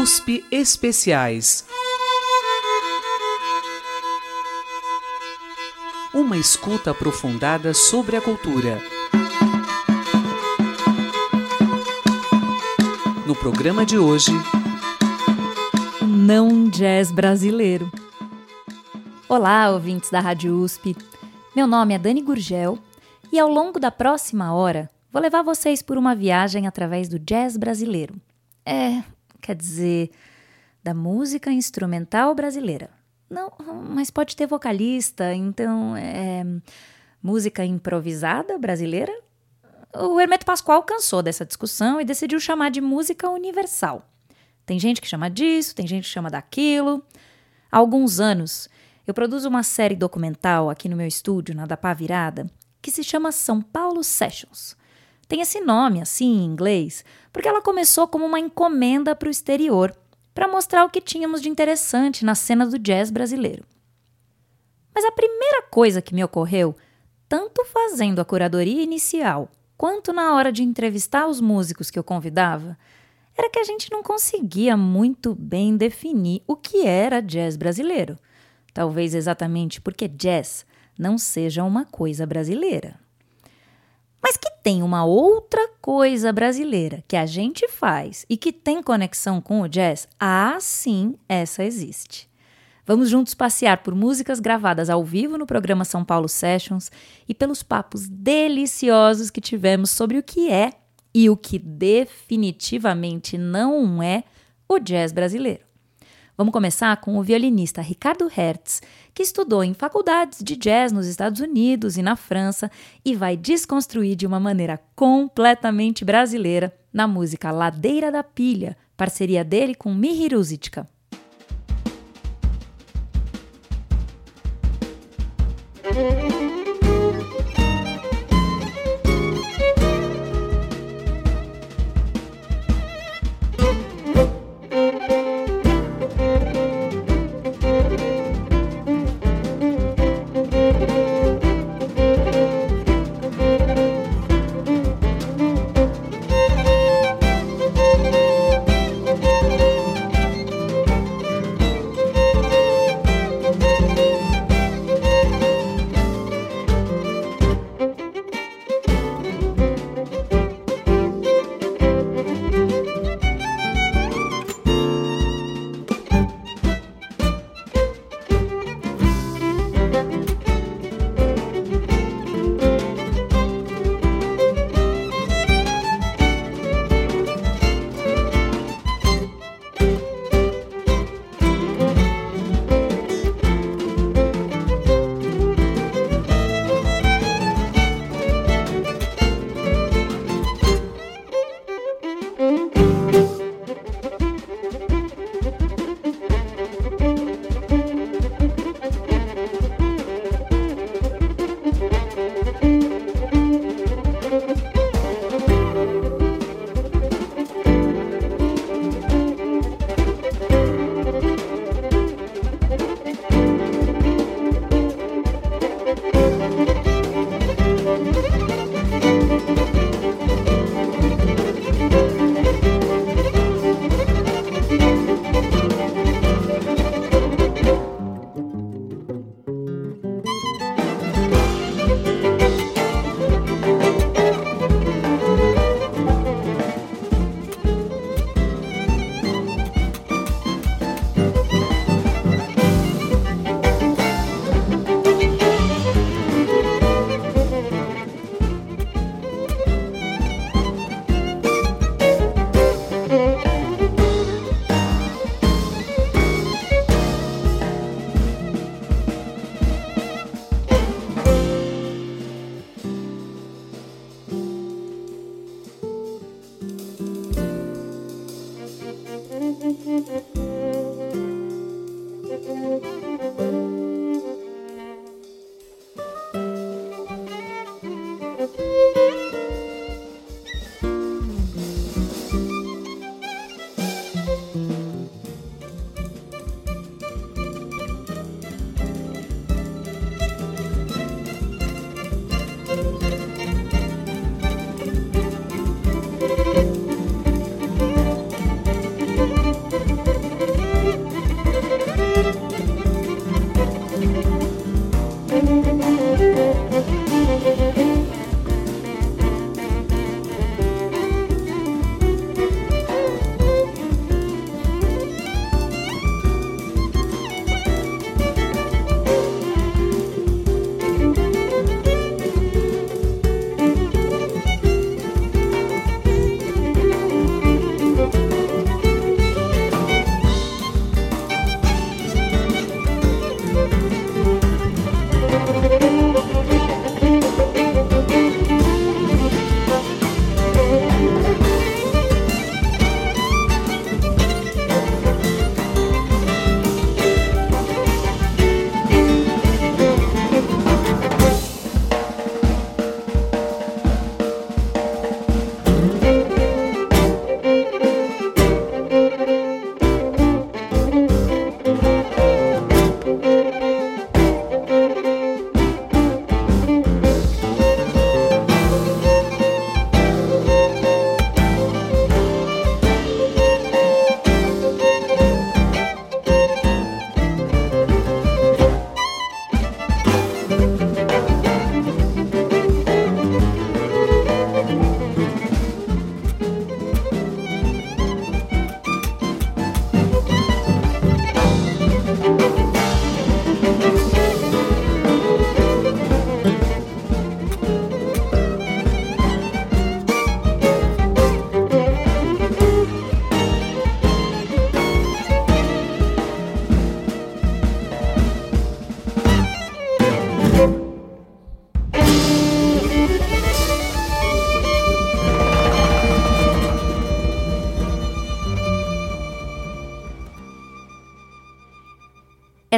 USP Especiais. Uma escuta aprofundada sobre a cultura. No programa de hoje, não jazz brasileiro. Olá, ouvintes da Rádio USP. Meu nome é Dani Gurgel e ao longo da próxima hora vou levar vocês por uma viagem através do jazz brasileiro. É, quer dizer, da música instrumental brasileira. Não, mas pode ter vocalista, então é música improvisada brasileira? O Hermeto Pascoal cansou dessa discussão e decidiu chamar de música universal. Tem gente que chama disso, tem gente que chama daquilo. Há alguns anos, eu produzo uma série documental aqui no meu estúdio, na da Pá Virada, que se chama São Paulo Sessions. Tem esse nome, assim, em inglês, porque ela começou como uma encomenda para o exterior, para mostrar o que tínhamos de interessante na cena do jazz brasileiro. Mas a primeira coisa que me ocorreu, tanto fazendo a curadoria inicial quanto na hora de entrevistar os músicos que eu convidava, era que a gente não conseguia muito bem definir o que era jazz brasileiro. Talvez exatamente porque jazz não seja uma coisa brasileira. Mas que tem uma outra coisa brasileira que a gente faz e que tem conexão com o jazz, ah, sim, essa existe. Vamos juntos passear por músicas gravadas ao vivo no programa São Paulo Sessions e pelos papos deliciosos que tivemos sobre o que é e o que definitivamente não é o jazz brasileiro. Vamos começar com o violinista Ricardo Hertz, que estudou em faculdades de jazz nos Estados Unidos e na França e vai desconstruir de uma maneira completamente brasileira na música Ladeira da Pilha, parceria dele com Mihiru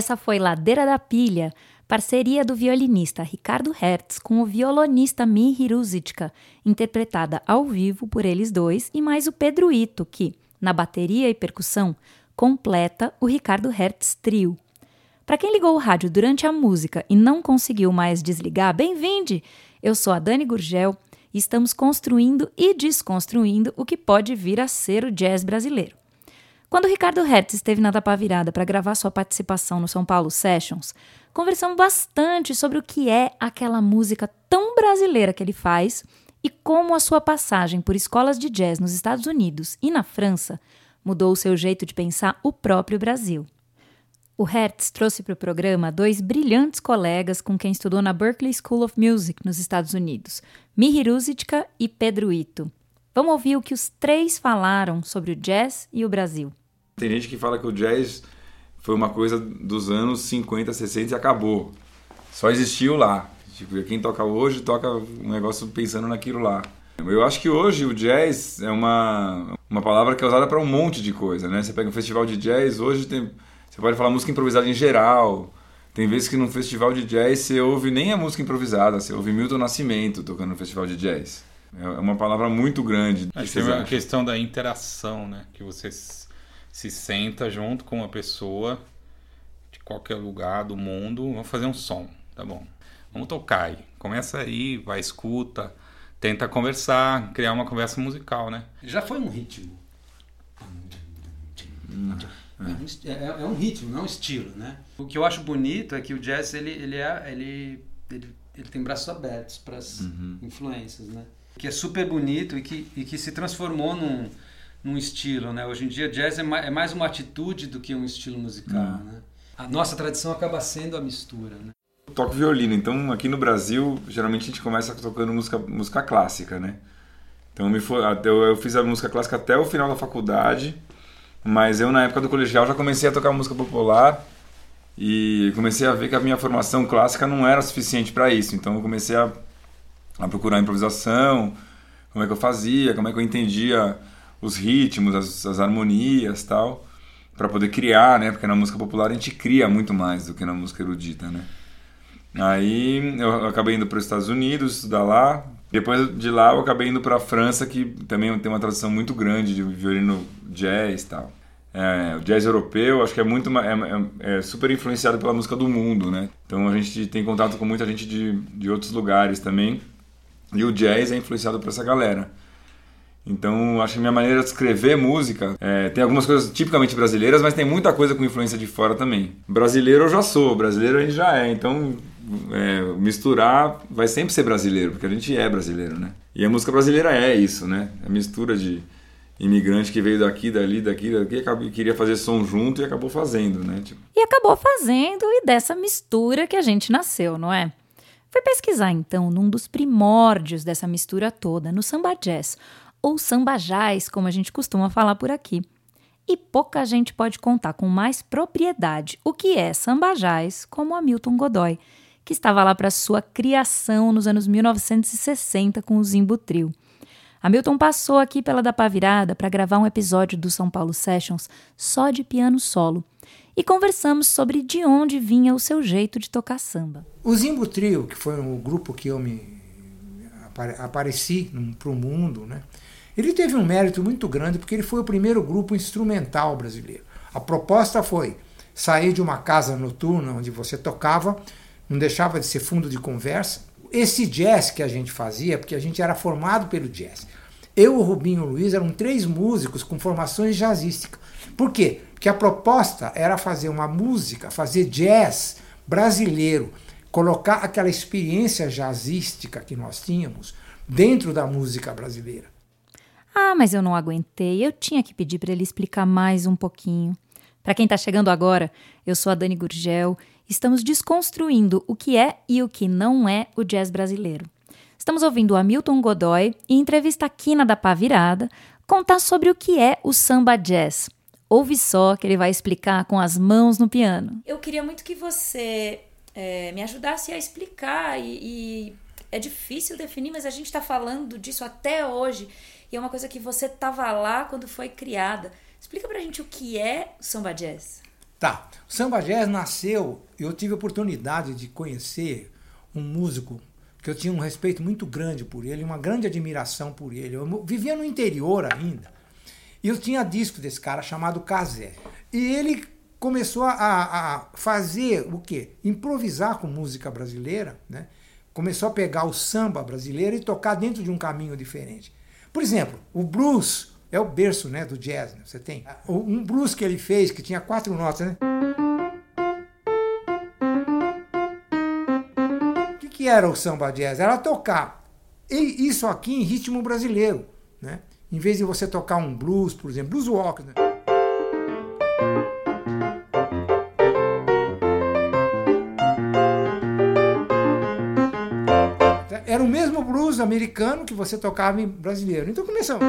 Essa foi Ladeira da Pilha, parceria do violinista Ricardo Hertz com o violonista Mihi Ruzitka, interpretada ao vivo por eles dois e mais o Pedro Ito, que, na bateria e percussão, completa o Ricardo Hertz Trio. Para quem ligou o rádio durante a música e não conseguiu mais desligar, bem-vinde! Eu sou a Dani Gurgel e estamos construindo e desconstruindo o que pode vir a ser o jazz brasileiro. Quando Ricardo Hertz esteve na Tapa Virada para gravar sua participação no São Paulo Sessions, conversamos bastante sobre o que é aquela música tão brasileira que ele faz e como a sua passagem por escolas de jazz nos Estados Unidos e na França mudou o seu jeito de pensar o próprio Brasil. O Hertz trouxe para o programa dois brilhantes colegas com quem estudou na Berklee School of Music nos Estados Unidos, Mihi Ruzitka e Pedro Ito. Vamos ouvir o que os três falaram sobre o jazz e o Brasil. Tem gente que fala que o jazz foi uma coisa dos anos 50, 60 e acabou. Só existiu lá. Tipo, quem toca hoje toca um negócio pensando naquilo lá. Eu acho que hoje o jazz é uma, uma palavra que é usada para um monte de coisa, né? Você pega um festival de jazz, hoje tem, você pode falar música improvisada em geral. Tem vezes que num festival de jazz você ouve nem a música improvisada, você ouve Milton Nascimento tocando no festival de jazz. É uma palavra muito grande. Acho que tem a questão da interação, né? Que vocês se senta junto com uma pessoa de qualquer lugar do mundo, vamos fazer um som, tá bom? Vamos tocar aí. Começa aí, vai escuta, tenta conversar, criar uma conversa musical, né? Já foi um ritmo. É, é, é, um ritmo, não um estilo, né? O que eu acho bonito é que o jazz ele, ele, é, ele, ele, ele tem braços abertos para as uhum. influências, né? Que é super bonito e que, e que se transformou num, num estilo, né? Hoje em dia jazz é mais, é mais uma atitude do que um estilo musical, hum. né? A nossa tradição acaba sendo a mistura, né? Eu toco violino, então aqui no Brasil geralmente a gente começa tocando música, música clássica, né? Então me foi, eu, eu fiz a música clássica até o final da faculdade, mas eu na época do colegial já comecei a tocar música popular e comecei a ver que a minha formação clássica não era suficiente para isso. Então eu comecei a, a procurar improvisação, como é que eu fazia, como é que eu entendia os ritmos, as, as harmonias tal, para poder criar, né? Porque na música popular a gente cria muito mais do que na música erudita, né? Aí eu acabei indo para os Estados Unidos estudar lá. Depois de lá eu acabei indo para a França, que também tem uma tradição muito grande de violino jazz e tal. É, o jazz europeu acho que é muito é, é, é, super influenciado pela música do mundo, né? Então a gente tem contato com muita gente de, de outros lugares também. E o jazz é influenciado por essa galera. Então, acho que minha maneira de escrever música é, tem algumas coisas tipicamente brasileiras, mas tem muita coisa com influência de fora também. Brasileiro eu já sou, brasileiro a gente já é. Então, é, misturar vai sempre ser brasileiro, porque a gente é brasileiro, né? E a música brasileira é isso, né? A mistura de imigrante que veio daqui, dali, daqui, daqui, queria fazer som junto e acabou fazendo, né? Tipo... E acabou fazendo e dessa mistura que a gente nasceu, não é? Fui pesquisar então num dos primórdios dessa mistura toda, no samba jazz, ou samba jazz, como a gente costuma falar por aqui. E pouca gente pode contar com mais propriedade o que é samba jazz como Hamilton Godoy, que estava lá para sua criação nos anos 1960 com o Zimbo Trio. Hamilton passou aqui pela da Pavirada para gravar um episódio do São Paulo Sessions só de piano solo e conversamos sobre de onde vinha o seu jeito de tocar samba. O Zimbo Trio, que foi o grupo que eu me apareci para o mundo, né? Ele teve um mérito muito grande porque ele foi o primeiro grupo instrumental brasileiro. A proposta foi sair de uma casa noturna onde você tocava, não deixava de ser fundo de conversa, esse jazz que a gente fazia, porque a gente era formado pelo jazz. Eu, o Rubinho e o Luiz eram três músicos com formações jazzísticas. Por quê? Porque a proposta era fazer uma música, fazer jazz brasileiro, colocar aquela experiência jazzística que nós tínhamos dentro da música brasileira. Ah, mas eu não aguentei. Eu tinha que pedir para ele explicar mais um pouquinho. Para quem está chegando agora, eu sou a Dani Gurgel estamos desconstruindo o que é e o que não é o jazz brasileiro. Estamos ouvindo Hamilton Godoy, em entrevista aqui na da Pá Virada, contar sobre o que é o samba jazz. Ouve só que ele vai explicar com as mãos no piano. Eu queria muito que você é, me ajudasse a explicar e, e é difícil definir, mas a gente está falando disso até hoje e é uma coisa que você estava lá quando foi criada. Explica pra gente o que é o samba jazz. Tá. O samba jazz nasceu, eu tive a oportunidade de conhecer um músico que eu tinha um respeito muito grande por ele, uma grande admiração por ele. Eu vivia no interior ainda. E eu tinha disco desse cara chamado Casé. E ele começou a, a, fazer o quê? Improvisar com música brasileira, né? Começou a pegar o samba brasileiro e tocar dentro de um caminho diferente. Por exemplo, o blues é o berço né, do jazz. Né? Você tem um blues que ele fez que tinha quatro notas, né? O que, que era o samba jazz? Era tocar isso aqui em ritmo brasileiro, né? Em vez de você tocar um blues, por exemplo, blues walk, né? Mesmo blues americano que você tocava em brasileiro. Então começamos.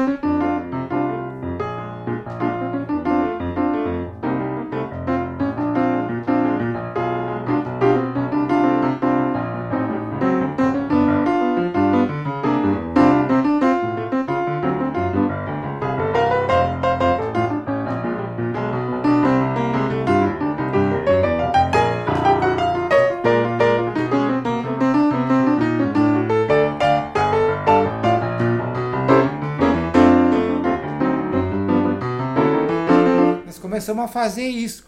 Fazer isso.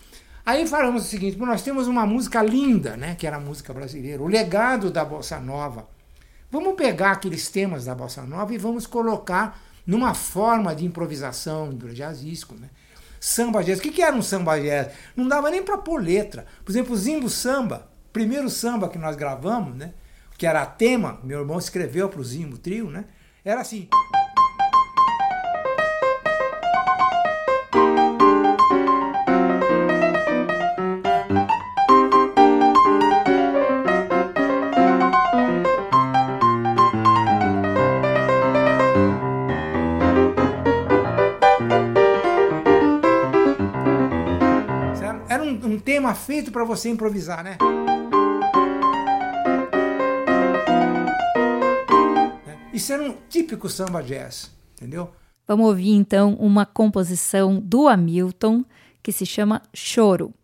Aí falamos o seguinte: nós temos uma música linda, né, que era a música brasileira, o legado da bossa nova. Vamos pegar aqueles temas da bossa nova e vamos colocar numa forma de improvisação do jazzístico, né? Samba jazz. O que, que era um samba jazz? Não dava nem para pôr letra. Por exemplo, o Zimbo Samba, primeiro samba que nós gravamos, né? Que era tema, meu irmão escreveu para o Zimbo Trio, né? Era assim. Tema feito para você improvisar, né? Isso era um típico samba jazz, entendeu? Vamos ouvir então uma composição do Hamilton que se chama Choro.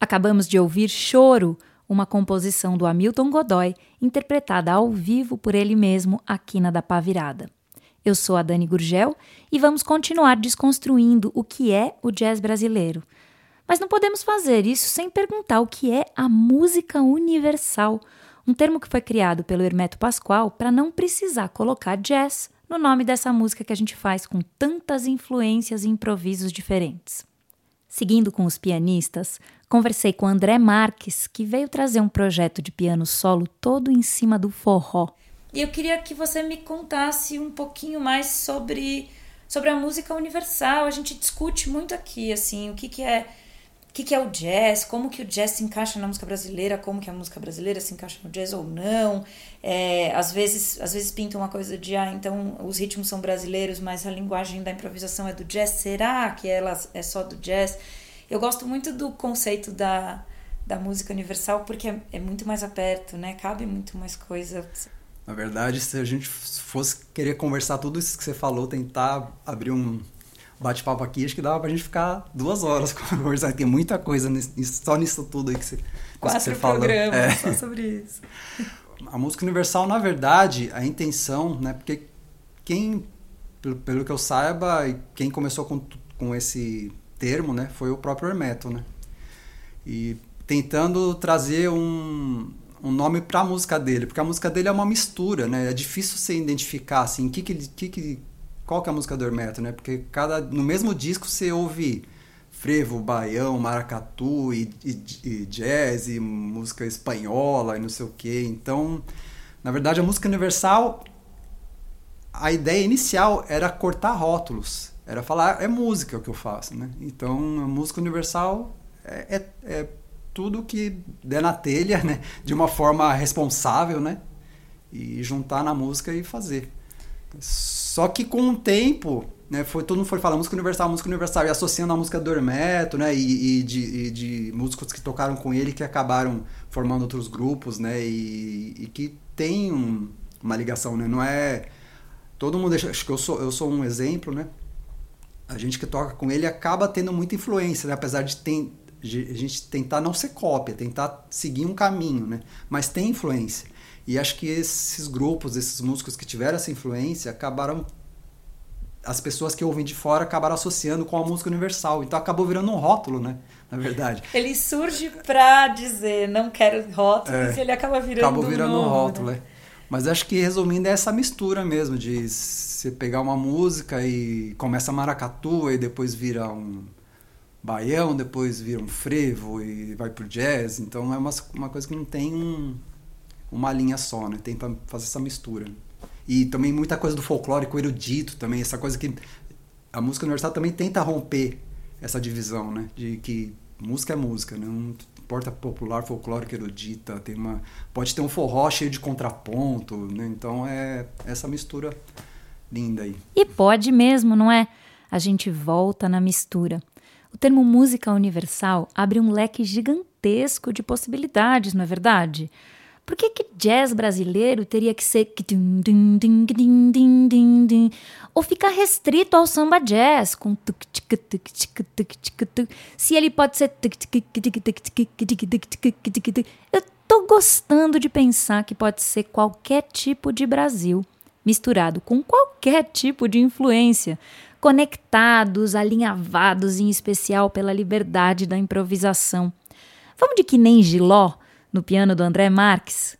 Acabamos de ouvir Choro, uma composição do Hamilton Godoy, interpretada ao vivo por ele mesmo aqui na da Pá Virada. Eu sou a Dani Gurgel e vamos continuar desconstruindo o que é o jazz brasileiro. Mas não podemos fazer isso sem perguntar o que é a música universal, um termo que foi criado pelo Hermeto Pascoal para não precisar colocar jazz no nome dessa música que a gente faz com tantas influências e improvisos diferentes. Seguindo com os pianistas, conversei com André Marques, que veio trazer um projeto de piano solo todo em cima do forró. E eu queria que você me contasse um pouquinho mais sobre, sobre a música universal. A gente discute muito aqui, assim, o que, que é o que, que é o jazz, como que o jazz se encaixa na música brasileira, como que a música brasileira se encaixa no jazz ou não. É, às vezes às vezes pinta uma coisa de, ah, então os ritmos são brasileiros, mas a linguagem da improvisação é do jazz. Será que ela é só do jazz? Eu gosto muito do conceito da, da música universal porque é, é muito mais aberto, né? Cabe muito mais coisa. Na verdade, se a gente fosse querer conversar tudo isso que você falou, tentar abrir um bate-papo aqui, acho que dava pra gente ficar duas horas conversando. Tem muita coisa nisso, só nisso tudo aí que você, Quatro você falou. programas é. só sobre isso. A música universal, na verdade, a intenção, né? Porque quem, pelo, pelo que eu saiba, quem começou com, com esse termo, né? Foi o próprio Hermeto, né? E tentando trazer um, um nome para a música dele, porque a música dele é uma mistura, né? É difícil você identificar assim, que que, que, que qual que é a música do Hermeto, né? Porque cada no mesmo disco você ouve frevo, baião, maracatu e, e, e jazz e música espanhola e não sei o que. Então, na verdade, a música universal, a ideia inicial era cortar rótulos, era falar é música o que eu faço, né? Então, a música universal é, é, é tudo que der na telha, né? De uma forma responsável, né? E juntar na música e fazer. Só que com o tempo, né, foi, todo mundo foi falar música universal, música universal, e associando a música do Hermeto, né, e, e, de, e de, músicos que tocaram com ele que acabaram formando outros grupos, né, e, e que tem um, uma ligação, né, não é... Todo mundo, acho que eu sou, eu sou um exemplo, né, a gente que toca com ele acaba tendo muita influência, né, apesar de ter, a gente tentar não ser cópia, tentar seguir um caminho, né, mas tem influência. E acho que esses grupos, esses músicos que tiveram essa influência, acabaram. As pessoas que ouvem de fora acabaram associando com a música universal. Então acabou virando um rótulo, né? Na verdade. Ele surge pra dizer, não quero rótulo, é, e ele acaba virando Acabou virando um, um rótulo, né? é. Mas acho que resumindo é essa mistura mesmo, de você pegar uma música e começa maracatu e depois vira um baião, depois vira um frevo e vai pro jazz. Então é uma, uma coisa que não tem um, uma linha só, né? Tenta fazer essa mistura. E também muita coisa do folclórico erudito também, essa coisa que a música universal também tenta romper essa divisão, né? De que música é música, né? Não importa popular, folclórico, erudita, tem uma pode ter um forró cheio de contraponto, né? Então é essa mistura linda aí. E pode mesmo, não é? A gente volta na mistura. O termo música universal abre um leque gigantesco de possibilidades, não é verdade? Por que, que jazz brasileiro teria que ser. Ou ficar restrito ao samba jazz, com. Se ele pode ser. Eu tô gostando de pensar que pode ser qualquer tipo de Brasil, misturado com qualquer tipo de influência, conectados, alinhavados em especial pela liberdade da improvisação. Vamos de que nem Giló? no piano do André Marques.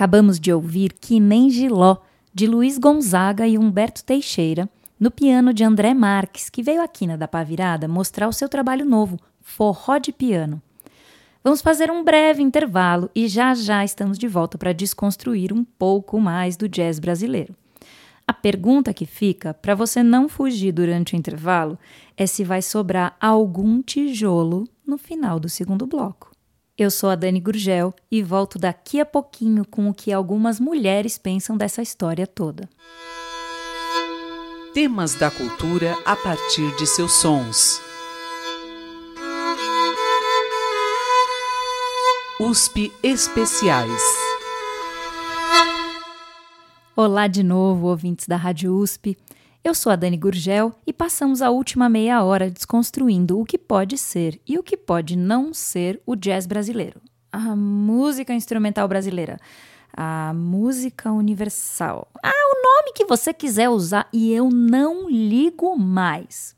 Acabamos de ouvir Que Nem Giló, de Luiz Gonzaga e Humberto Teixeira, no piano de André Marques, que veio aqui na da Pavirada mostrar o seu trabalho novo, Forró de Piano. Vamos fazer um breve intervalo e já já estamos de volta para desconstruir um pouco mais do jazz brasileiro. A pergunta que fica, para você não fugir durante o intervalo, é se vai sobrar algum tijolo no final do segundo bloco. Eu sou a Dani Gurgel e volto daqui a pouquinho com o que algumas mulheres pensam dessa história toda. Temas da cultura a partir de seus sons. USP Especiais. Olá de novo, ouvintes da Rádio USP. Eu sou a Dani Gurgel e passamos a última meia hora desconstruindo o que pode ser e o que pode não ser o jazz brasileiro. A música instrumental brasileira. A música universal. Ah, o nome que você quiser usar e eu não ligo mais.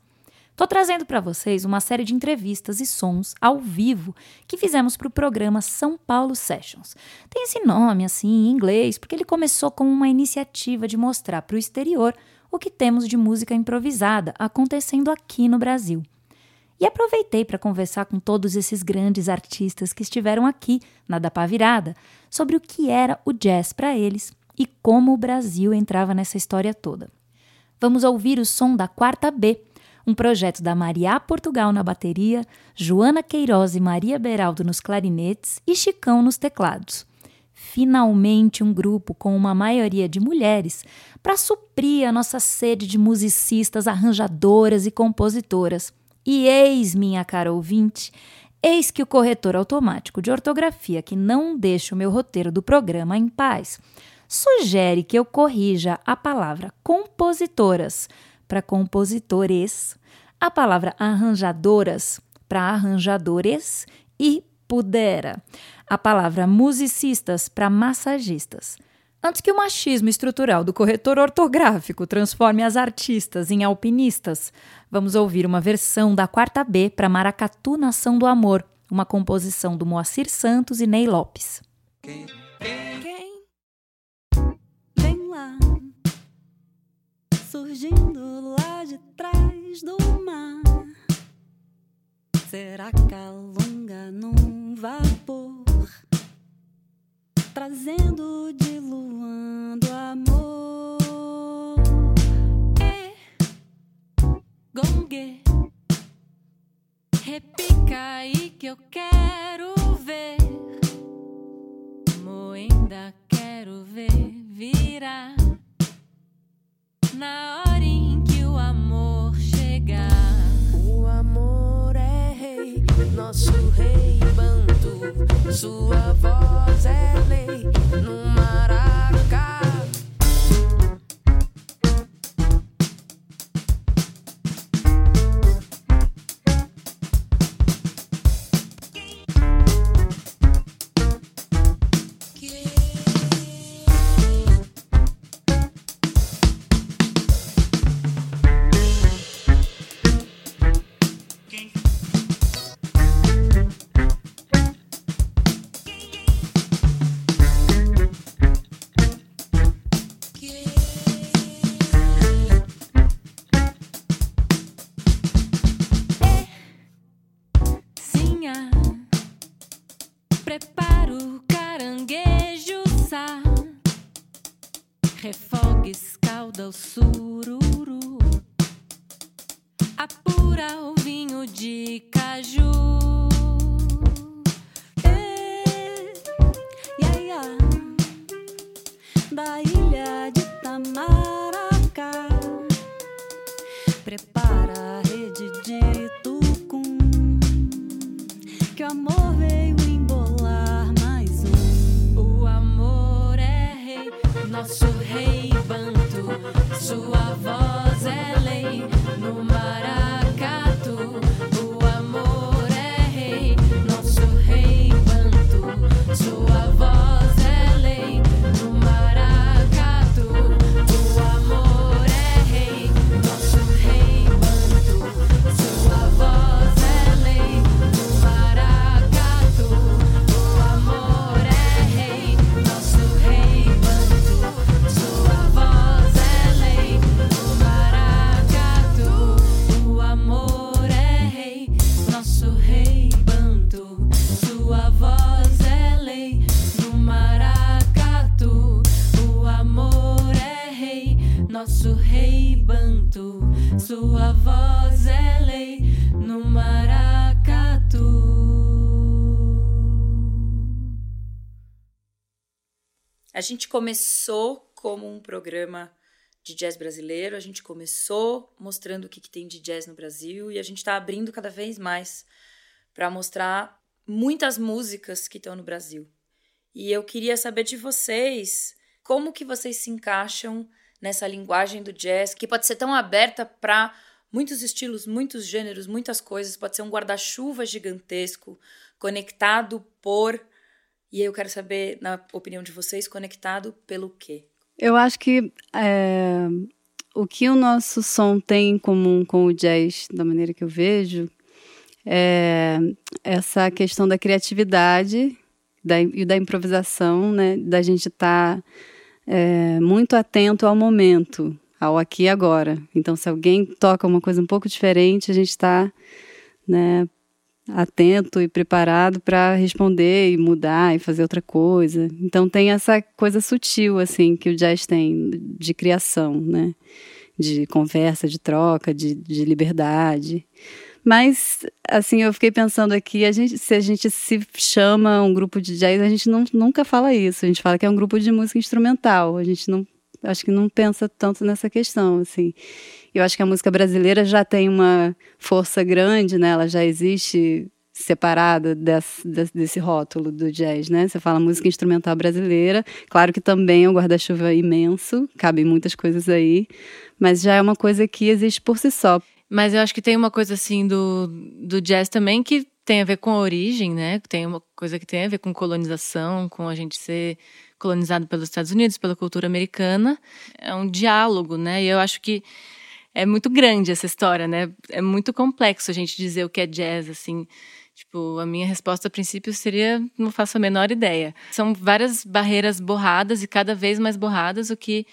Tô trazendo para vocês uma série de entrevistas e sons ao vivo que fizemos para o programa São Paulo Sessions. Tem esse nome assim em inglês porque ele começou como uma iniciativa de mostrar para o exterior o que temos de música improvisada acontecendo aqui no Brasil. E aproveitei para conversar com todos esses grandes artistas que estiveram aqui na Dapa Virada sobre o que era o jazz para eles e como o Brasil entrava nessa história toda. Vamos ouvir o som da quarta B um projeto da Maria Portugal na bateria, Joana Queiroz e Maria Beraldo nos clarinetes e Chicão nos teclados. Finalmente, um grupo com uma maioria de mulheres para suprir a nossa sede de musicistas, arranjadoras e compositoras. E eis, minha cara ouvinte, eis que o corretor automático de ortografia que não deixa o meu roteiro do programa em paz sugere que eu corrija a palavra compositoras para compositores, a palavra arranjadoras para arranjadores e pudera, a palavra musicistas para massagistas. Antes que o machismo estrutural do corretor ortográfico transforme as artistas em alpinistas, vamos ouvir uma versão da quarta B para Maracatu Nação do Amor, uma composição do Moacir Santos e Ney Lopes. Quem, quem? Vem lá surgindo lá de trás do mar. Será calunga num vapor, trazendo, diluando amor. É gongue, repica aí que eu quero ver. Moenda, quero ver virar na hora em que o amor chegar. O amor é rei, nosso rei. Sua voz é lei no maracá. da ilha de Tamaracá. Prepara a rede de Tucum, que o amor veio embolar mais um. O amor é rei, nosso rei banto, sua voz é nosso rei Bantu. Sua voz é lei no maracatu. A gente começou como um programa de jazz brasileiro, a gente começou mostrando o que, que tem de jazz no Brasil e a gente está abrindo cada vez mais para mostrar muitas músicas que estão no Brasil. E eu queria saber de vocês como que vocês se encaixam nessa linguagem do jazz, que pode ser tão aberta para muitos estilos, muitos gêneros, muitas coisas, pode ser um guarda-chuva gigantesco, conectado por. E eu quero saber, na opinião de vocês, conectado pelo quê? Eu acho que é, o que o nosso som tem em comum com o jazz, da maneira que eu vejo, é essa questão da criatividade da, e da improvisação, né? Da gente estar tá, é, muito atento ao momento, ao aqui e agora. Então, se alguém toca uma coisa um pouco diferente, a gente está né, atento e preparado para responder e mudar e fazer outra coisa. Então tem essa coisa sutil assim que o jazz tem de criação, né? De conversa, de troca, de, de liberdade. Mas, assim, eu fiquei pensando aqui, a gente, se a gente se chama um grupo de jazz, a gente não, nunca fala isso. A gente fala que é um grupo de música instrumental. A gente não, acho que não pensa tanto nessa questão, assim. Eu acho que a música brasileira já tem uma força grande, né? Ela já existe separada desse, desse rótulo do jazz, né? Você fala música instrumental brasileira, claro que também é um guarda-chuva imenso, cabem muitas coisas aí, mas já é uma coisa que existe por si só. Mas eu acho que tem uma coisa assim do, do jazz também que tem a ver com a origem, né? Tem uma coisa que tem a ver com colonização, com a gente ser colonizado pelos Estados Unidos, pela cultura americana. É um diálogo, né? E eu acho que é muito grande essa história, né? É muito complexo a gente dizer o que é jazz, assim. Tipo, a minha resposta a princípio seria não faço a menor ideia. São várias barreiras borradas e cada vez mais borradas, o que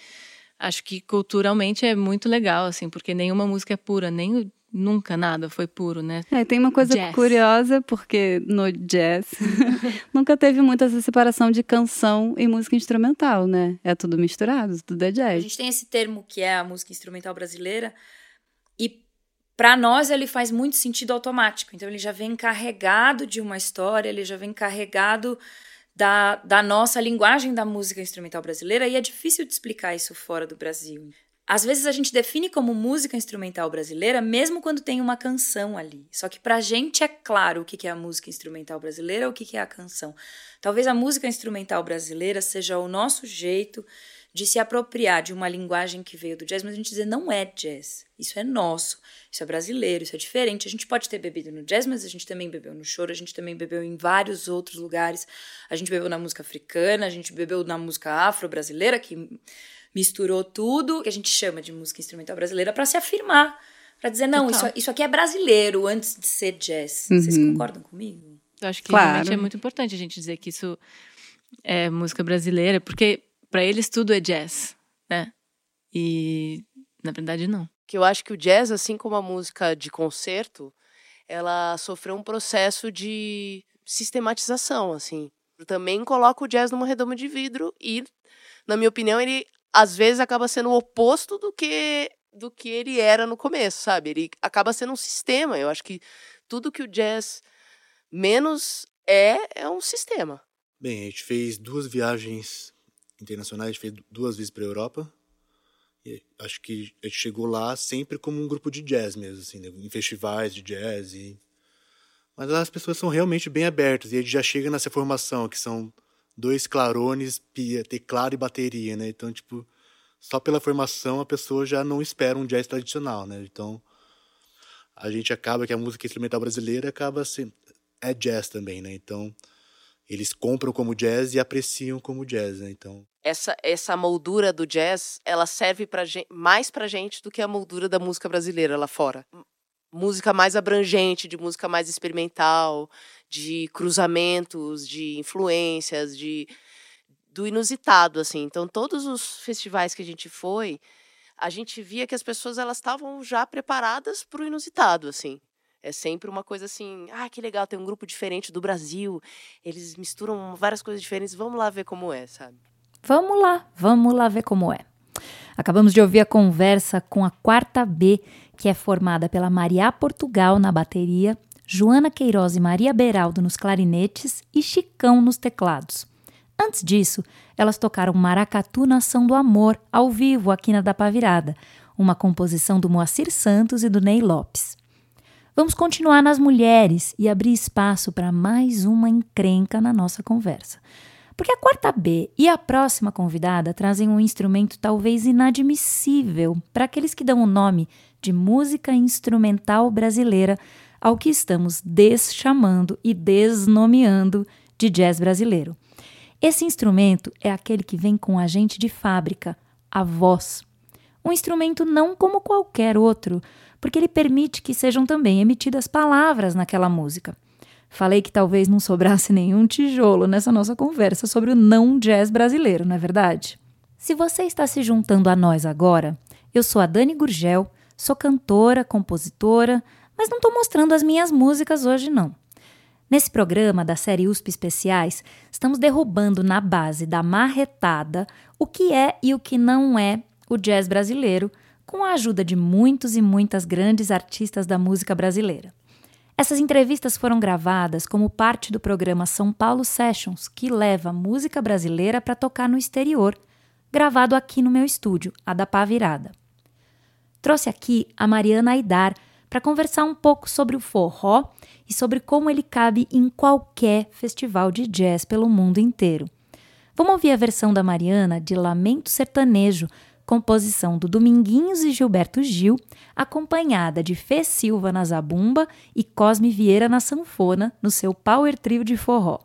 acho que culturalmente é muito legal, assim, porque nenhuma música é pura, nem nunca nada foi puro, né? É, tem uma coisa Jazz. curiosa, porque no jazz nunca teve muito essa separação de canção e música instrumental, né? É tudo misturado, tudo é A jazz. gente tem esse termo que é a música instrumental brasileira e para nós ele faz muito sentido automático. Então ele já vem carregado de uma história, ele já vem carregado da, da nossa linguagem da música instrumental brasileira e é difícil de explicar isso fora do Brasil. Às vezes a gente define como música instrumental brasileira mesmo quando tem uma canção ali. Só que pra gente é claro o que é a música instrumental brasileira ou o que é a canção. Talvez a música instrumental brasileira seja o nosso jeito de se apropriar de uma linguagem que veio do jazz, mas a gente dizer não é jazz. Isso é nosso, isso é brasileiro, isso é diferente. A gente pode ter bebido no jazz, mas a gente também bebeu no choro, a gente também bebeu em vários outros lugares. A gente bebeu na música africana, a gente bebeu na música afro-brasileira, que misturou tudo que a gente chama de música instrumental brasileira para se afirmar, para dizer não, isso, isso aqui é brasileiro antes de ser jazz. Vocês Uhum. concordam comigo? Eu acho que Claro. realmente é muito importante a gente dizer que isso é música brasileira, porque para eles tudo é jazz, né? E na verdade não. que eu acho que o jazz, assim como a música de concerto, ela sofreu um processo de sistematização, assim. Eu também coloco o jazz numa redoma de vidro e, na minha opinião, ele às vezes acaba sendo o oposto do que do que ele era no começo, sabe? Ele acaba sendo um sistema. Eu acho que tudo que o jazz menos é é um sistema. Bem, a gente fez duas viagens internacionais, fez duas vezes para a Europa. E acho que a gente chegou lá sempre como um grupo de jazz mesmo, assim, né? em festivais de jazz. E... Mas lá as pessoas são realmente bem abertas e a gente já chega nessa formação que são dois clarones, teclado e bateria, né? Então, tipo, só pela formação a pessoa já não espera um jazz tradicional, né? Então, a gente acaba que a música instrumental brasileira acaba sendo é jazz também, né? Então, eles compram como jazz e apreciam como jazz, né? Então, Essa essa moldura do jazz, ela serve gente, mais pra gente do que a moldura da música brasileira lá fora. Música mais abrangente, de música mais experimental, de cruzamentos, de influências, de do inusitado assim. Então, todos os festivais que a gente foi, a gente via que as pessoas elas estavam já preparadas para o inusitado, assim. É sempre uma coisa assim, ah, que legal, tem um grupo diferente do Brasil, eles misturam várias coisas diferentes, vamos lá ver como é, sabe? Vamos lá, vamos lá ver como é. Acabamos de ouvir a conversa com a quarta B, que é formada pela Maria Portugal na bateria, Joana Queiroz e Maria Beraldo nos clarinetes e Chicão nos teclados. Antes disso, elas tocaram Maracatu Nação do Amor ao vivo aqui na Dapa Virada, uma composição do Moacir Santos e do Ney Lopes. Vamos continuar nas mulheres e abrir espaço para mais uma encrenca na nossa conversa. Porque a quarta B e a próxima convidada trazem um instrumento talvez inadmissível para aqueles que dão o nome de música instrumental brasileira ao que estamos deschamando e desnomeando de jazz brasileiro. Esse instrumento é aquele que vem com agente de fábrica, a voz. Um instrumento não como qualquer outro, porque ele permite que sejam também emitidas palavras naquela música. Falei que talvez não sobrasse nenhum tijolo nessa nossa conversa sobre o não jazz brasileiro, não é verdade? Se você está se juntando a nós agora, eu sou a Dani Gurgel, sou cantora, compositora, mas não estou mostrando as minhas músicas hoje não. Nesse programa da série USP Especiais, estamos derrubando na base da marretada o que é e o que não é o jazz brasileiro, com a ajuda de muitos e muitas grandes artistas da música brasileira. Essas entrevistas foram gravadas como parte do programa São Paulo Sessions, que leva música brasileira para tocar no exterior, gravado aqui no meu estúdio, a da Pá Virada. Trouxe aqui a Mariana Aidar para conversar um pouco sobre o forró e sobre como ele cabe em qualquer festival de jazz pelo mundo inteiro. Vamos ouvir a versão da Mariana de Lamento Sertanejo, composição do Dominguinhos e Gilberto Gil, acompanhada de Fê Silva na zabumba e Cosme Vieira na sanfona, no seu power trio de forró.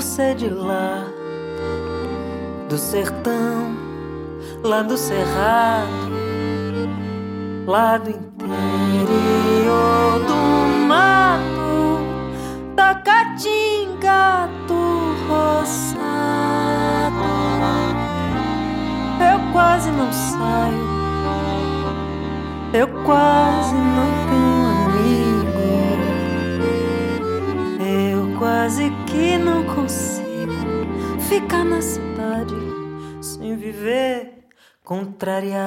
Por ser de lá, do sertão, lá do cerrado, lá do interior do mato, da caatinga do roçado. Eu quase não saio, eu quase não tenho amigo, eu quase que não ficar na cidade sem viver contrariado.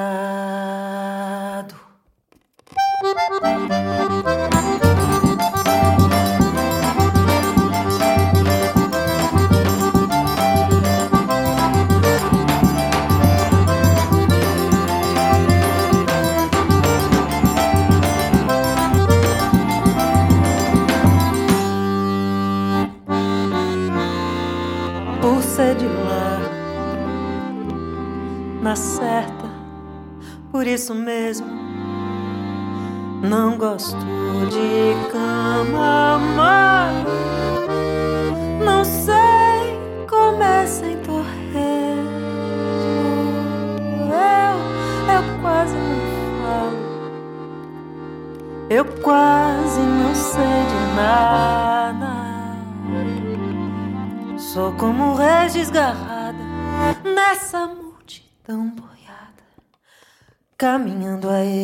Na certa, por isso mesmo. Não gosto de cama mole, não sei como é sem torresmo. Eu, eu quase não falo, eu quase não sei de nada. Sou como rei desgarrada nessa multidão boiada, caminhando a esmo.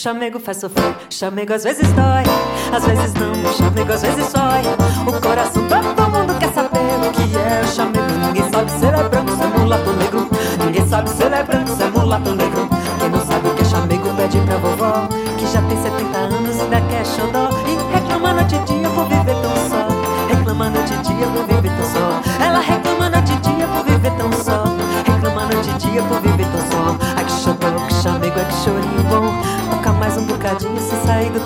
Chamego faz sofrer, chamego às vezes dói, às vezes não, chamego às vezes dói. O coração todo mundo quer saber o que é o chamego. Ninguém sabe se ele é branco, se é mulato negro. Ninguém sabe se ele é branco, se é mulato negro. Quem não sabe o que é chamego pede pra vovó, que já tem 70 anos e ainda quer xodó. E reclama noite e dia por viver tão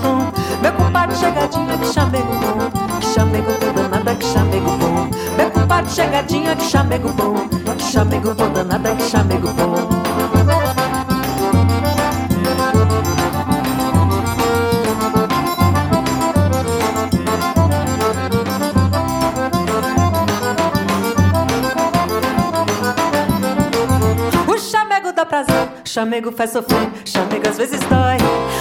tom. Meu compadre chegadinho, que chamego bom. Que chamego tão danada, que chamego bom. Meu compadre chegadinho, que chamego bom. Que chamego tão danada, que chamego bom. Chamego faz sofrer, chamego às vezes dói,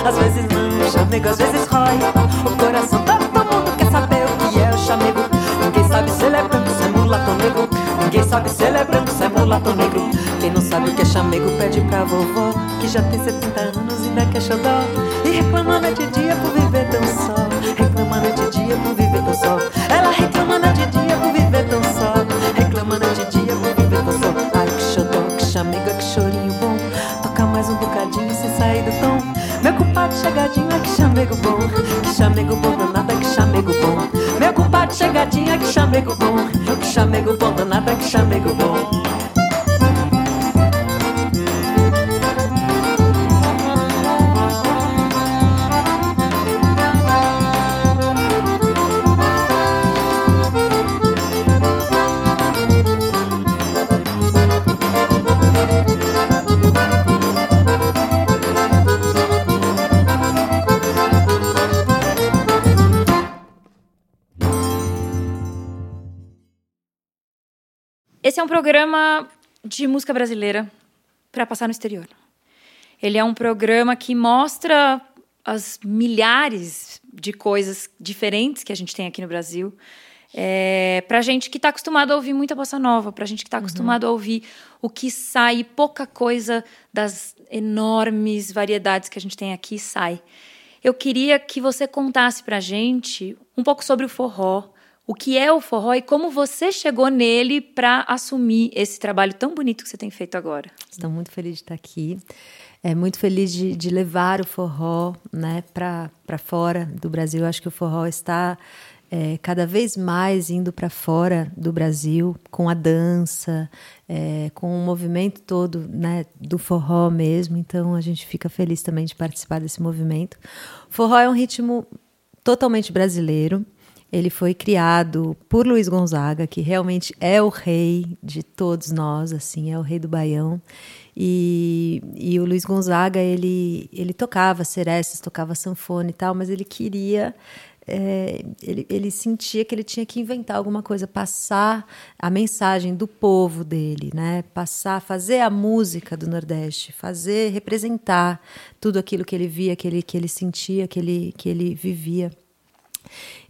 às vezes não, chamego às vezes rói. O coração todo mundo quer saber o que é o chamego. Ninguém sabe se ele é branco, se é mulato negro. Ninguém sabe se ele é branco, se é mulato negro. Quem não sabe o que é chamego pede pra vovó, que já tem 70 anos e ainda quer xodó. E reclama noite e dia por viver tão só. Reclama noite e dia por viver é que chamego bom. Que chamego bom danada, que chamego bom. É um programa de música brasileira para passar no exterior. Ele é um programa que mostra as milhares de coisas diferentes que a gente tem aqui no Brasil. É, pra gente que está acostumado a ouvir muita bossa nova, pra gente que está acostumado a ouvir o que sai, pouca coisa das enormes variedades que a gente tem aqui sai. Eu queria que você contasse pra gente um pouco sobre o forró, o que é o forró e como você chegou nele para assumir esse trabalho tão bonito que você tem feito agora. Estou muito feliz de estar aqui. É muito feliz de, de levar o forró né, para fora do Brasil. Eu acho que o forró está é, cada vez mais indo para fora do Brasil com a dança, é, com o movimento todo né, do forró mesmo. Então a gente fica feliz também de participar desse movimento. O forró é um ritmo totalmente brasileiro. Ele foi criado por Luiz Gonzaga, que realmente é o rei de todos nós, assim, é o rei do Baião. E, e o Luiz Gonzaga, ele, ele tocava serestas, tocava sanfona e tal, mas ele queria é, ele, ele sentia que ele tinha que inventar alguma coisa, passar a mensagem do povo dele, né? Passar, fazer a música do Nordeste, fazer, representar tudo aquilo que ele via, que ele, que ele sentia, que ele, que ele vivia.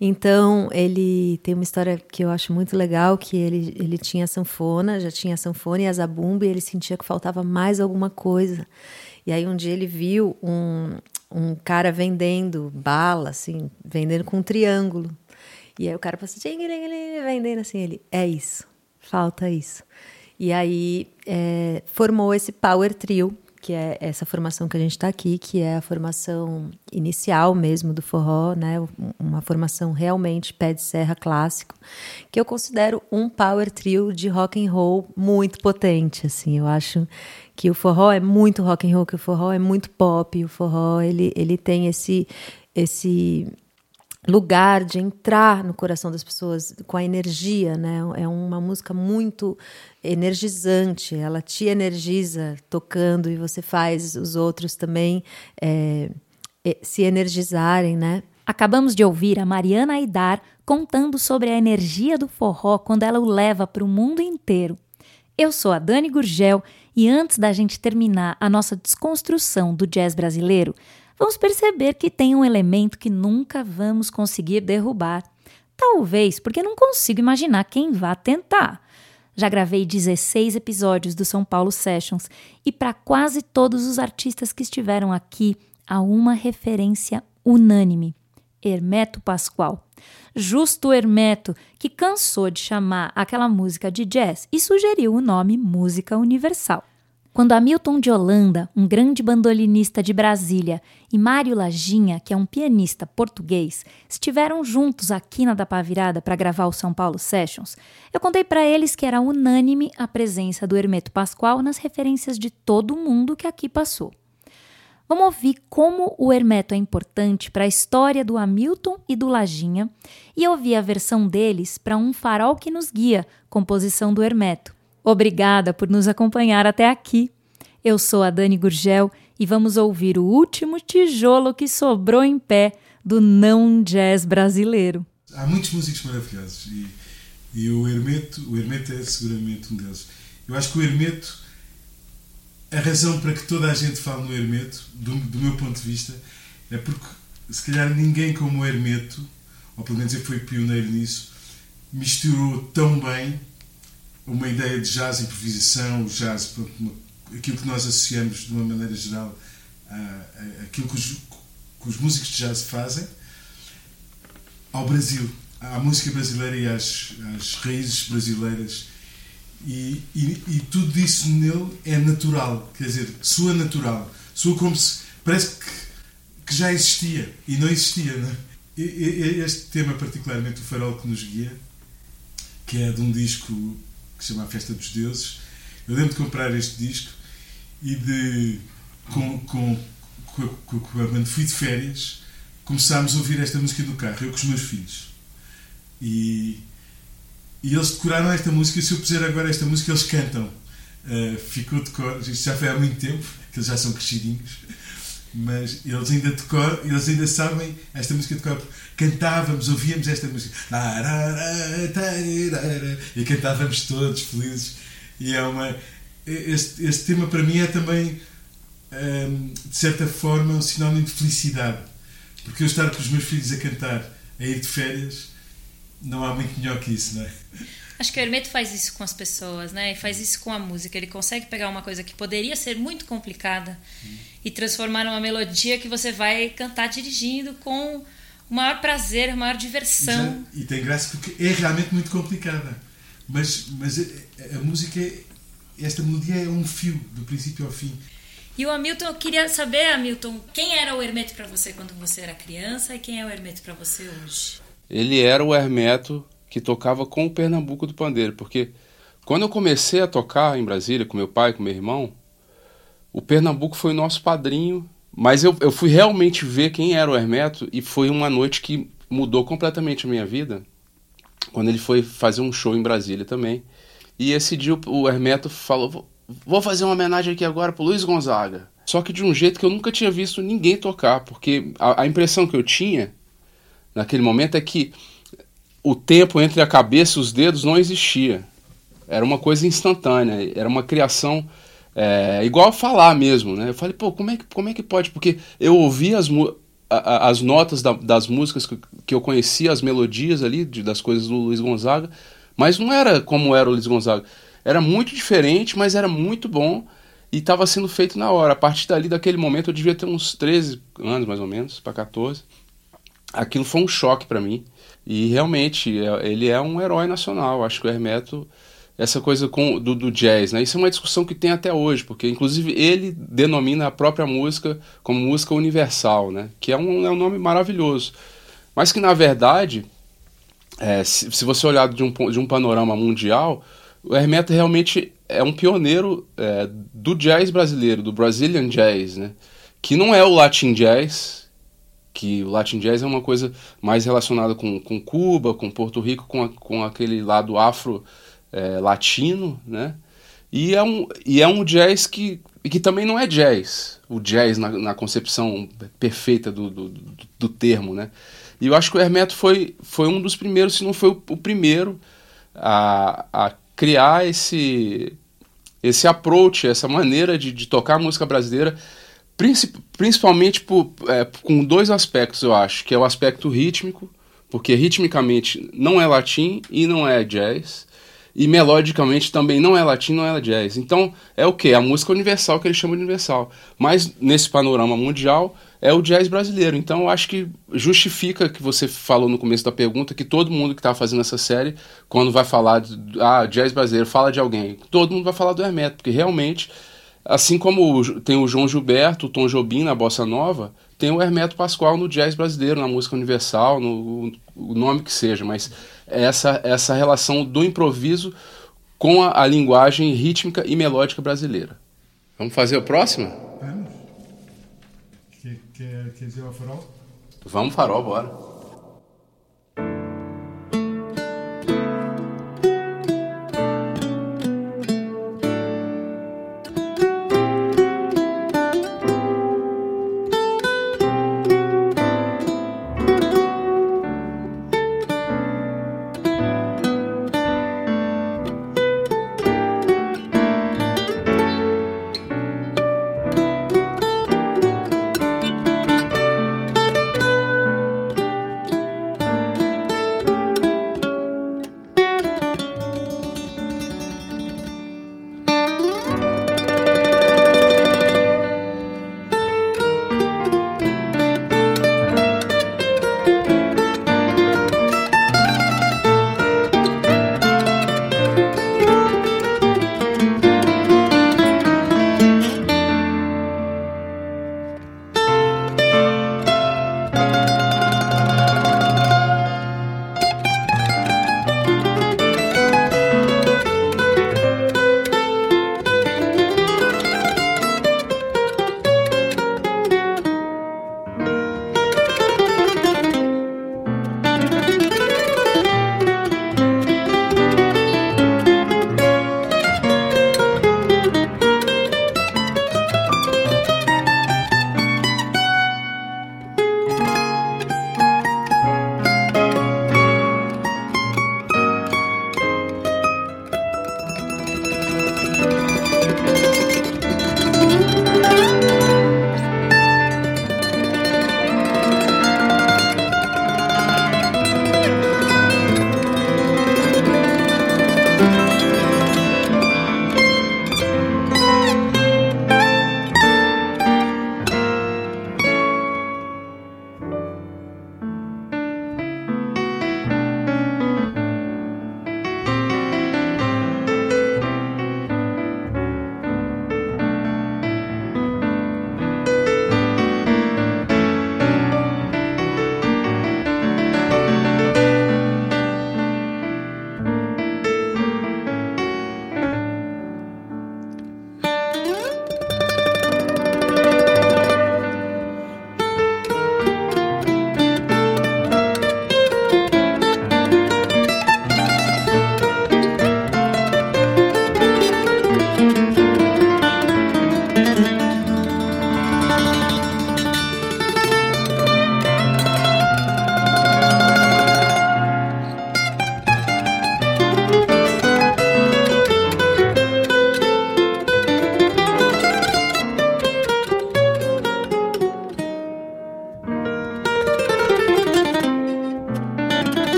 Então, ele tem uma história que eu acho muito legal, que ele, ele tinha sanfona, já tinha sanfona e a zabumba, e ele sentia que faltava mais alguma coisa. E aí um dia ele viu um, um cara vendendo bala, assim, vendendo com um triângulo. E aí o cara passou, vendendo assim, ele, é isso, falta isso. E aí é, formou esse Power Trio, que é essa formação que a gente está aqui, que é a formação inicial mesmo do forró, né? Uma formação realmente pé de serra clássico, que eu considero um power trio de rock and roll muito potente, assim. Eu acho que o forró é muito rock and roll, que o forró é muito pop, o forró ele, ele tem esse esse lugar de entrar no coração das pessoas com a energia, né? É uma música muito energizante, ela te energiza tocando e você faz os outros também é, se energizarem, né? Acabamos de ouvir a Mariana Aidar contando sobre a energia do forró quando ela o leva para o mundo inteiro. Eu sou a Dani Gurgel e antes da gente terminar a nossa desconstrução do jazz brasileiro, vamos perceber que tem um elemento que nunca vamos conseguir derrubar. talvez porque não consigo imaginar quem vá tentar. Já gravei 16 episódios do São Paulo Sessions e para quase todos os artistas que estiveram aqui há uma referência unânime: Hermeto Pascoal. Justo Hermeto, que cansou de chamar aquela música de jazz e sugeriu o nome Música Universal. Quando Hamilton de Holanda, um grande bandolinista de Brasília, e Mário Lajinha, que é um pianista português, estiveram juntos aqui na da Pavirada para gravar o São Paulo Sessions, eu contei para eles que era unânime a presença do Hermeto Pascoal nas referências de todo mundo que aqui passou. Vamos ouvir como o Hermeto é importante para a história do Hamilton e do Lajinha e ouvir a versão deles para Um Farol que Nos Guia, composição do Hermeto. Obrigada por nos acompanhar até aqui. Eu sou a Dani Gurgel e vamos ouvir o último tijolo que sobrou em pé do não jazz brasileiro. Há muitos músicos maravilhosos e, e o Hermeto, o Hermeto é seguramente um deles. Eu acho que o Hermeto, a razão para que toda a gente fale no Hermeto, do, do meu ponto de vista, é porque se calhar ninguém como o Hermeto, ou pelo menos ele foi pioneiro nisso, misturou tão bem uma ideia de jazz, improvisação, jazz, aquilo que nós associamos de uma maneira geral aquilo que os, que os músicos de jazz fazem, ao Brasil, à música brasileira e às, às raízes brasileiras. E, e, e, tudo isso nele é natural, quer dizer, soa natural, soa como se parece que, que já existia e não existia. Não é? Este tema, particularmente, o Farol que nos guia, que é de um disco que se chama A Festa dos Deuses. Eu lembro de comprar este disco e de, com, com, com, com, quando fui de férias, começámos a ouvir esta música no carro, eu com os meus filhos. E, e eles decoraram esta música, e se eu puser agora esta música, eles cantam. Uh, ficou de cor, isto já foi há muito tempo, que eles já são crescidinhos mas eles ainda decoram, eles ainda sabem esta música de cor. Cantávamos, ouvíamos esta música e cantávamos todos felizes. E é uma. Este, este tema para mim é também, hum, de certa forma, um sinónimo de felicidade. Porque eu estar com os meus filhos a cantar, a ir de férias, não há muito melhor que isso, não é? Acho que o Hermeto faz isso com as pessoas, né? E faz isso com a música. Ele consegue pegar uma coisa que poderia ser muito complicada hum. e transformar numa melodia que você vai cantar dirigindo com o maior prazer, a maior diversão. E tem graça porque é realmente muito complicada. Mas, mas a, a música, é, esta melodia é um fio, do princípio ao fim. E o Hamilton, eu queria saber, Hamilton, quem era o Hermeto para você quando você era criança e quem é o Hermeto para você hoje? Ele era o Hermeto que tocava com o Pernambuco do Pandeiro, porque quando eu comecei a tocar em Brasília com meu pai, com meu irmão, o Pernambuco foi o nosso padrinho, mas eu, eu fui realmente ver quem era o Hermeto e foi uma noite que mudou completamente a minha vida, quando ele foi fazer um show em Brasília também. E esse dia o Hermeto falou: Vou fazer uma homenagem aqui agora pro Luiz Gonzaga. Só que de um jeito que eu nunca tinha visto ninguém tocar, porque a, a impressão que eu tinha naquele momento é que o tempo entre a cabeça e os dedos não existia. Era uma coisa instantânea, era uma criação é, igual falar mesmo, né? Eu falei, pô, como é que, como é que pode? Porque eu ouvi as, as notas da, das músicas que, que eu conhecia, as melodias ali de, das coisas do Luiz Gonzaga, mas não era como era o Luiz Gonzaga. Era muito diferente, mas era muito bom e estava sendo feito na hora. A partir dali, daquele momento, eu devia ter uns 13 anos mais ou menos, para 14. Aquilo foi um choque para mim. E realmente, é, ele é um herói nacional. Acho que o Hermeto, essa coisa com, do, do, jazz, né? Isso é uma discussão que tem até hoje, porque inclusive ele denomina a própria música como música universal, né? Que é um, é um nome maravilhoso. Mas que na verdade, é, se, se, você olhar de um, de um panorama mundial, o Hermeto realmente é um pioneiro é, do jazz brasileiro, do Brazilian Jazz, né? Que não é o Latin Jazz, que o Latin Jazz é uma coisa mais relacionada com, com Cuba, com Porto Rico, com, a, com aquele lado afro-latino, é, né? E é, um, e é um jazz que, que também não é jazz, o jazz na, na concepção perfeita do, do, do, do, termo, né? E eu acho que o Hermeto foi, foi um dos primeiros, se não foi o, o primeiro, a, a criar esse, esse approach, essa maneira de, de tocar a música brasileira principalmente por, é, com dois aspectos, eu acho, que é o aspecto rítmico, porque ritmicamente não é latim e não é jazz, e melodicamente também não é latim, não é jazz. Então é o que? A música universal que ele chama de universal. Mas nesse panorama mundial é o jazz brasileiro. Então eu acho que justifica que você falou no começo da pergunta que todo mundo que está fazendo essa série, quando vai falar de ah, jazz brasileiro, fala de alguém. Todo mundo vai falar do Hermeto, porque realmente, assim como tem o João Gilberto, o Tom Jobim na Bossa Nova, tem o Hermeto Pascoal no jazz brasileiro, na música universal, no o nome que seja, mas essa, essa relação do improviso com a, a linguagem rítmica e melódica brasileira. Vamos fazer o próximo? Vamos. Quer, quer, quer dizer o farol? Vamos, farol, bora.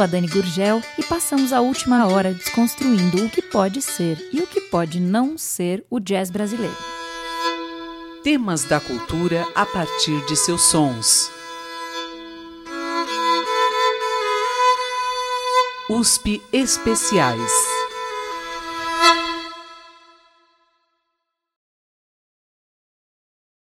Sou a Dani Gurgel e passamos a última hora desconstruindo o que pode ser e o que pode não ser o jazz brasileiro. Temas da cultura a partir de seus sons. USP Especiais.